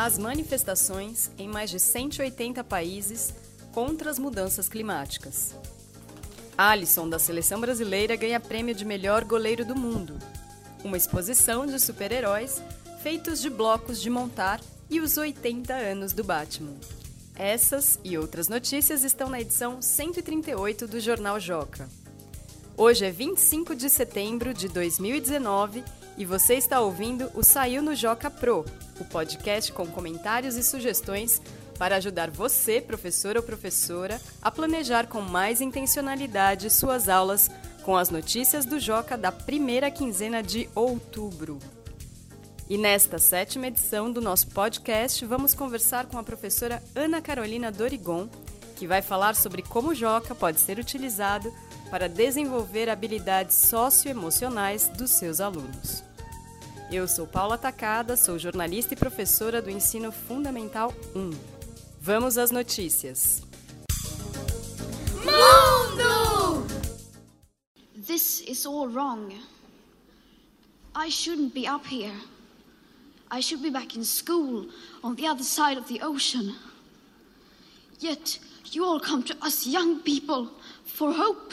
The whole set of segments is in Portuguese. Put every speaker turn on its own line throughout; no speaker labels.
As manifestações em mais de 180 países contra as mudanças climáticas. Alisson, da seleção brasileira, ganha prêmio de melhor goleiro do mundo. Uma exposição de super-heróis feitos de blocos de montar e os 80 anos do Batman. Essas e outras notícias estão na edição 138 do Jornal Joca. Hoje é 25 de setembro de 2019 e você está ouvindo o Saiu no Joca Pro, o podcast com comentários e sugestões para ajudar você, professor ou professora, a planejar com mais intencionalidade suas aulas com as notícias do Joca da primeira quinzena de outubro. E nesta sétima edição do nosso podcast, vamos conversar com a professora Ana Carolina Dorigon, que vai falar sobre como o Joca pode ser utilizado para desenvolver habilidades socioemocionais dos seus alunos. Eu sou Paula Tacada, sou jornalista e professora do Ensino Fundamental 1. Vamos às notícias.
Mundo! This is all wrong. I shouldn't be up here. I should be back in school on the other side of the ocean. Yet you all come to us young people for hope.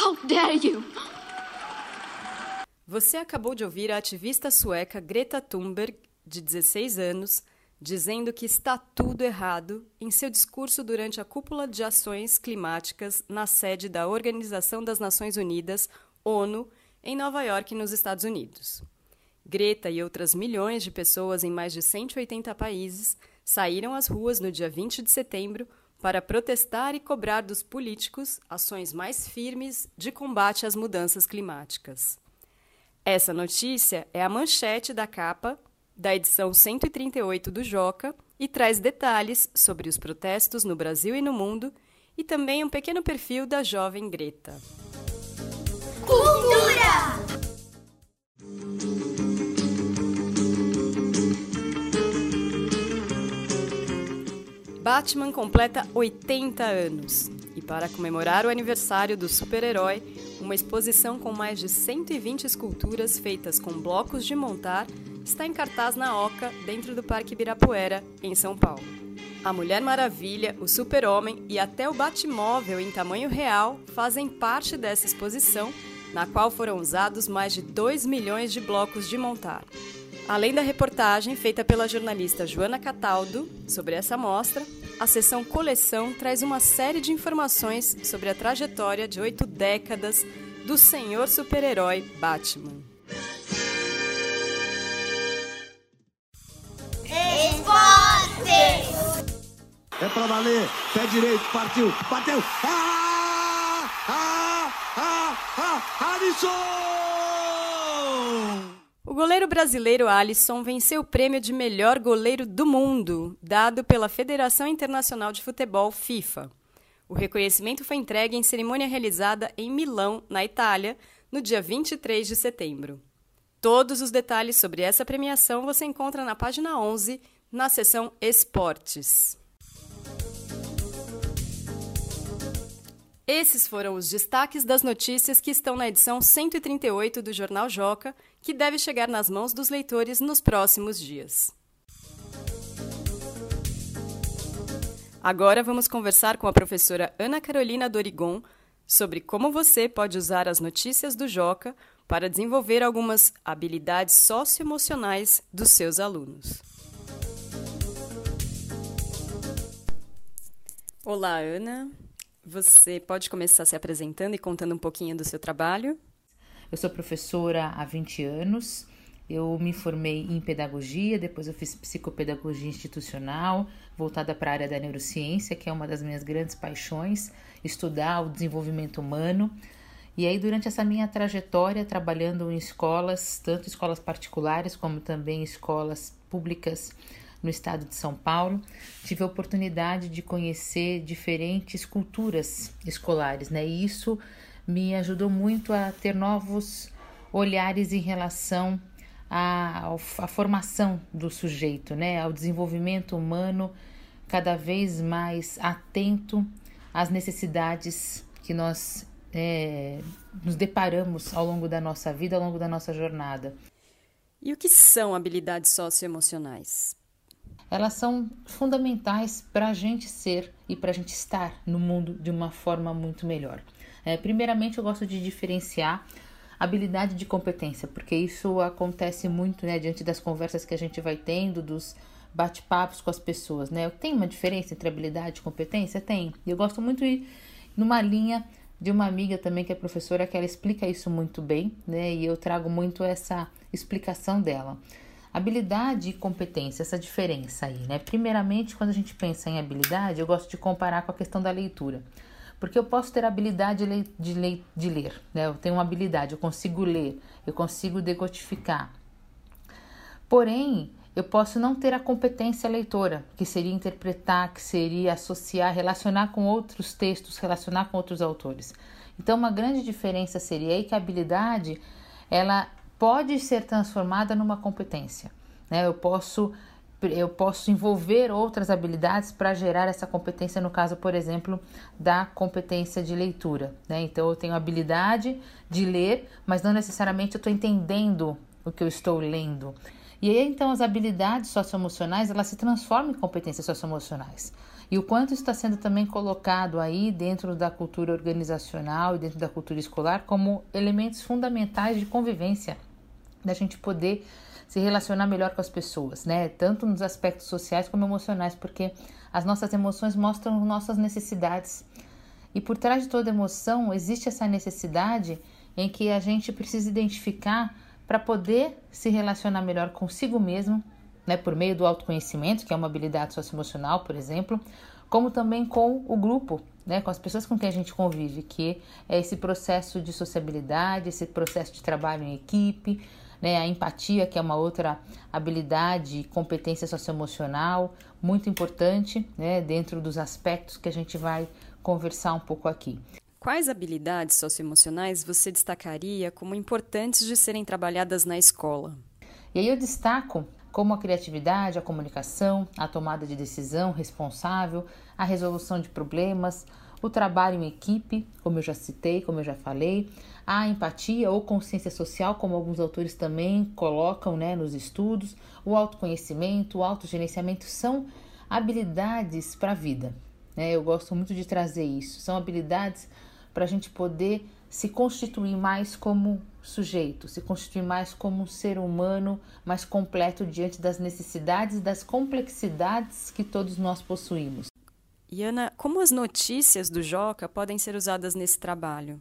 How dare you!
Você acabou de ouvir a ativista sueca Greta Thunberg, de 16 anos, dizendo que está tudo errado em seu discurso durante a cúpula de ações climáticas na sede da Organização das Nações Unidas, ONU, em Nova York, nos Estados Unidos. Greta e outras milhões de pessoas em mais de 180 países saíram às ruas no dia 20 de setembro para protestar e cobrar dos políticos ações mais firmes de combate às mudanças climáticas. Essa notícia é a manchete da capa da edição 138 do Joca e traz detalhes sobre os protestos no Brasil e no mundo e também um pequeno perfil da jovem Greta. Batman completa 80 anos e, para comemorar o aniversário do super-herói, uma exposição com mais de 120 esculturas feitas com blocos de montar está em cartaz na Oca, dentro do Parque Ibirapuera, em São Paulo. A Mulher Maravilha, o Super-Homem e até o Batmóvel em tamanho real fazem parte dessa exposição, na qual foram usados mais de 2 milhões de blocos de montar. Além da reportagem feita pela jornalista Joana Cataldo sobre essa mostra, a seção Coleção traz uma série de informações sobre a trajetória de oito décadas do senhor super-herói Batman.
Esporte! É pra valer, pé direito, partiu, bateu! Ah! Ah! Ah! Ah! Alisson!
Goleiro brasileiro Alisson venceu o prêmio de melhor goleiro do mundo, dado pela Federação Internacional de Futebol FIFA. O reconhecimento foi entregue em cerimônia realizada em Milão, na Itália, no dia 23 de setembro. Todos os detalhes sobre essa premiação você encontra na página 11, na seção Esportes. Esses foram os destaques das notícias que estão na edição 138 do Jornal Joca, que deve chegar nas mãos dos leitores nos próximos dias. Agora vamos conversar com a professora Ana Carolina Dorigon sobre como você pode usar as notícias do Joca para desenvolver algumas habilidades socioemocionais dos seus alunos. Olá, Ana. Você pode começar se apresentando e contando um pouquinho do seu trabalho?
Eu sou professora há 20 anos. Eu me formei em pedagogia, depois eu fiz psicopedagogia institucional, voltada para a área da neurociência, que é uma das minhas grandes paixões, estudar o desenvolvimento humano. E aí, durante essa minha trajetória, trabalhando em escolas, tanto escolas particulares como também escolas públicas no estado de São Paulo. Tive a oportunidade de conhecer diferentes culturas escolares, né? E isso me ajudou muito a ter novos olhares em relação à, à formação do sujeito, né? Ao desenvolvimento humano cada vez mais atento às necessidades que nós é, nos deparamos ao longo da nossa vida, ao longo da nossa jornada.
E o que são habilidades socioemocionais?
Elas são fundamentais para a gente ser e para a gente estar no mundo de uma forma muito melhor. É, primeiramente, eu gosto de diferenciar habilidade de competência, porque isso acontece muito né, diante das conversas que a gente vai tendo, dos bate-papos com as pessoas. Né? Tem uma diferença entre habilidade e competência? Tem. E eu gosto muito de ir numa linha de uma amiga também que é professora que ela explica isso muito bem, né? E eu trago muito essa explicação dela. Habilidade e competência, essa diferença aí, né? Primeiramente, quando a gente pensa em habilidade, eu gosto de comparar com a questão da leitura. Porque eu posso ter habilidade de, ler, de ler né? Eu tenho uma habilidade, eu consigo ler, eu consigo decodificar. Porém, eu posso não ter a competência leitora, que seria interpretar, que seria associar, relacionar com outros textos, relacionar com outros autores. Então, uma grande diferença seria aí que a habilidade ela pode ser transformada numa competência. Né? Eu posso eu posso envolver outras habilidades para gerar essa competência, no caso, por exemplo, da competência de leitura. Né? Então, eu tenho habilidade de ler, mas não necessariamente eu estou entendendo o que eu estou lendo. E aí então as habilidades socioemocionais elas se transformam em competências socioemocionais. E o quanto está sendo também colocado aí dentro da cultura organizacional e dentro da cultura escolar como elementos fundamentais de convivência, da gente poder se relacionar melhor com as pessoas, né? Tanto nos aspectos sociais como emocionais, porque as nossas emoções mostram nossas necessidades. E por trás de toda emoção existe essa necessidade em que a gente precisa identificar para poder se relacionar melhor consigo mesmo, né, por meio do autoconhecimento, que é uma habilidade socioemocional, por exemplo, como também com o grupo, né, com as pessoas com quem a gente convive, que é esse processo de sociabilidade, esse processo de trabalho em equipe, né, a empatia, que é uma outra habilidade, competência socioemocional, muito importante, né, dentro dos aspectos que a gente vai conversar um pouco aqui.
Quais habilidades socioemocionais você destacaria como importantes de serem trabalhadas na escola?
E aí eu destaco como a criatividade, a comunicação, a tomada de decisão responsável, a resolução de problemas, o trabalho em equipe, como eu já citei, como eu já falei, a empatia ou consciência social, como alguns autores também colocam né, nos estudos, o autoconhecimento, o autogerenciamento são habilidades para a vida. Né? Eu gosto muito de trazer isso. São habilidades para a gente poder se constituir mais como sujeito, se constituir mais como um ser humano mais completo diante das necessidades e das complexidades que todos nós possuímos.
E Ana, como as notícias do Joca podem ser usadas nesse trabalho?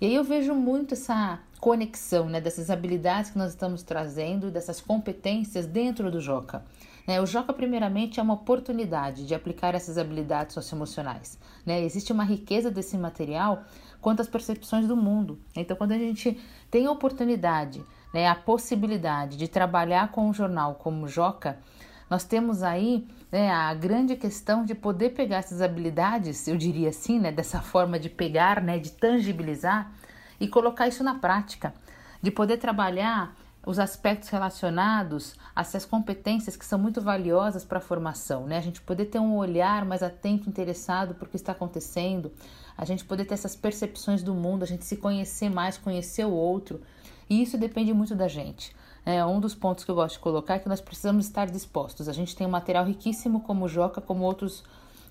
E aí eu vejo muito essa conexão né, dessas habilidades que nós estamos trazendo, dessas competências dentro do Joca. Né? O Joca, primeiramente, é uma oportunidade de aplicar essas habilidades socioemocionais. Né? Existe uma riqueza desse material quanto às percepções do mundo. Então, quando a gente tem a oportunidade, né, a possibilidade de trabalhar com um jornal como o Joca, nós temos aí né, a grande questão de poder pegar essas habilidades, eu diria assim, né, dessa forma de pegar, né, de tangibilizar e colocar isso na prática, de poder trabalhar os aspectos relacionados a essas competências que são muito valiosas para a formação, né? A gente poder ter um olhar mais atento, interessado por que está acontecendo, a gente poder ter essas percepções do mundo, a gente se conhecer mais, conhecer o outro, e isso depende muito da gente. É, um dos pontos que eu gosto de colocar é que nós precisamos estar dispostos. A gente tem um material riquíssimo como Joca, como outros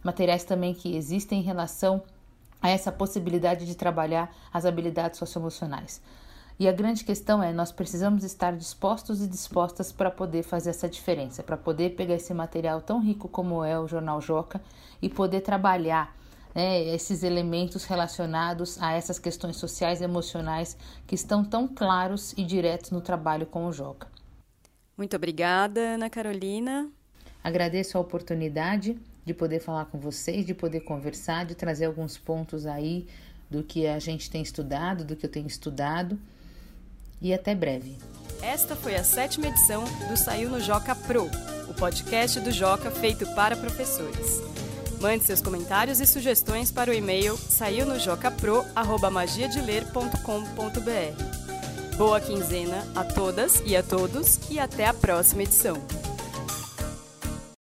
materiais também que existem em relação a essa possibilidade de trabalhar as habilidades socioemocionais. E a grande questão é: nós precisamos estar dispostos e dispostas para poder fazer essa diferença, para poder pegar esse material tão rico como é o Jornal Joca e poder trabalhar né, esses elementos relacionados a essas questões sociais e emocionais que estão tão claros e diretos no trabalho com o Joca.
Muito obrigada, Ana Carolina.
Agradeço a oportunidade de poder falar com vocês, de poder conversar, de trazer alguns pontos aí do que a gente tem estudado, do que eu tenho estudado e até breve.
Esta foi a sétima edição do Saiu no Joca Pro. o podcast do Joca feito para professores. Mande seus comentários e sugestões para o e-mail saiunojocapro@magiadeler.com.br. Boa quinzena a todas e a todos e até a próxima edição.